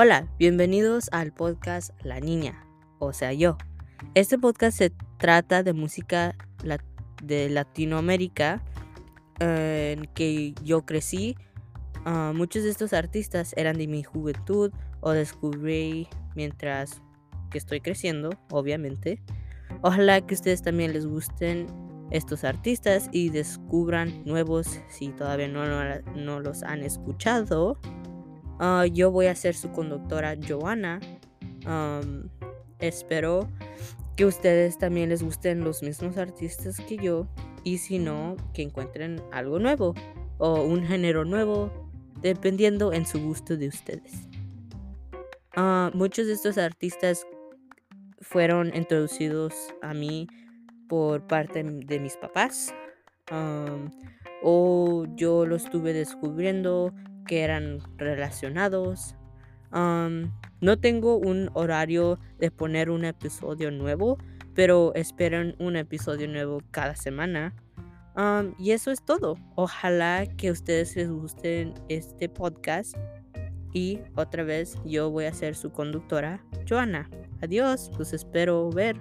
Hola, bienvenidos al podcast La Niña, o sea yo. Este podcast se trata de música de Latinoamérica en que yo crecí. Ah, muchos de estos artistas eran de mi juventud o descubrí mientras que estoy creciendo, obviamente. Ojalá que ustedes también les gusten estos artistas y descubran nuevos si todavía no, no los han escuchado. Ah, yo voy a ser su conductora Joana. espero que ustedes también les gusten los mismos artistas que yo y si no, que encuentren algo nuevo o un género nuevo, dependiendo en su gusto de ustedes. Ah, muchos de estos artistas fueron introducidos a mí por parte de mis papás o yo lo estuve descubriendo que eran relacionados. no tengo un horario de poner un episodio nuevo, pero esperen un episodio nuevo cada semana. y eso es todo. Ojalá que ustedes les guste este podcast. Y otra vez yo voy a ser su conductora, Joana. Adiós, los espero ver.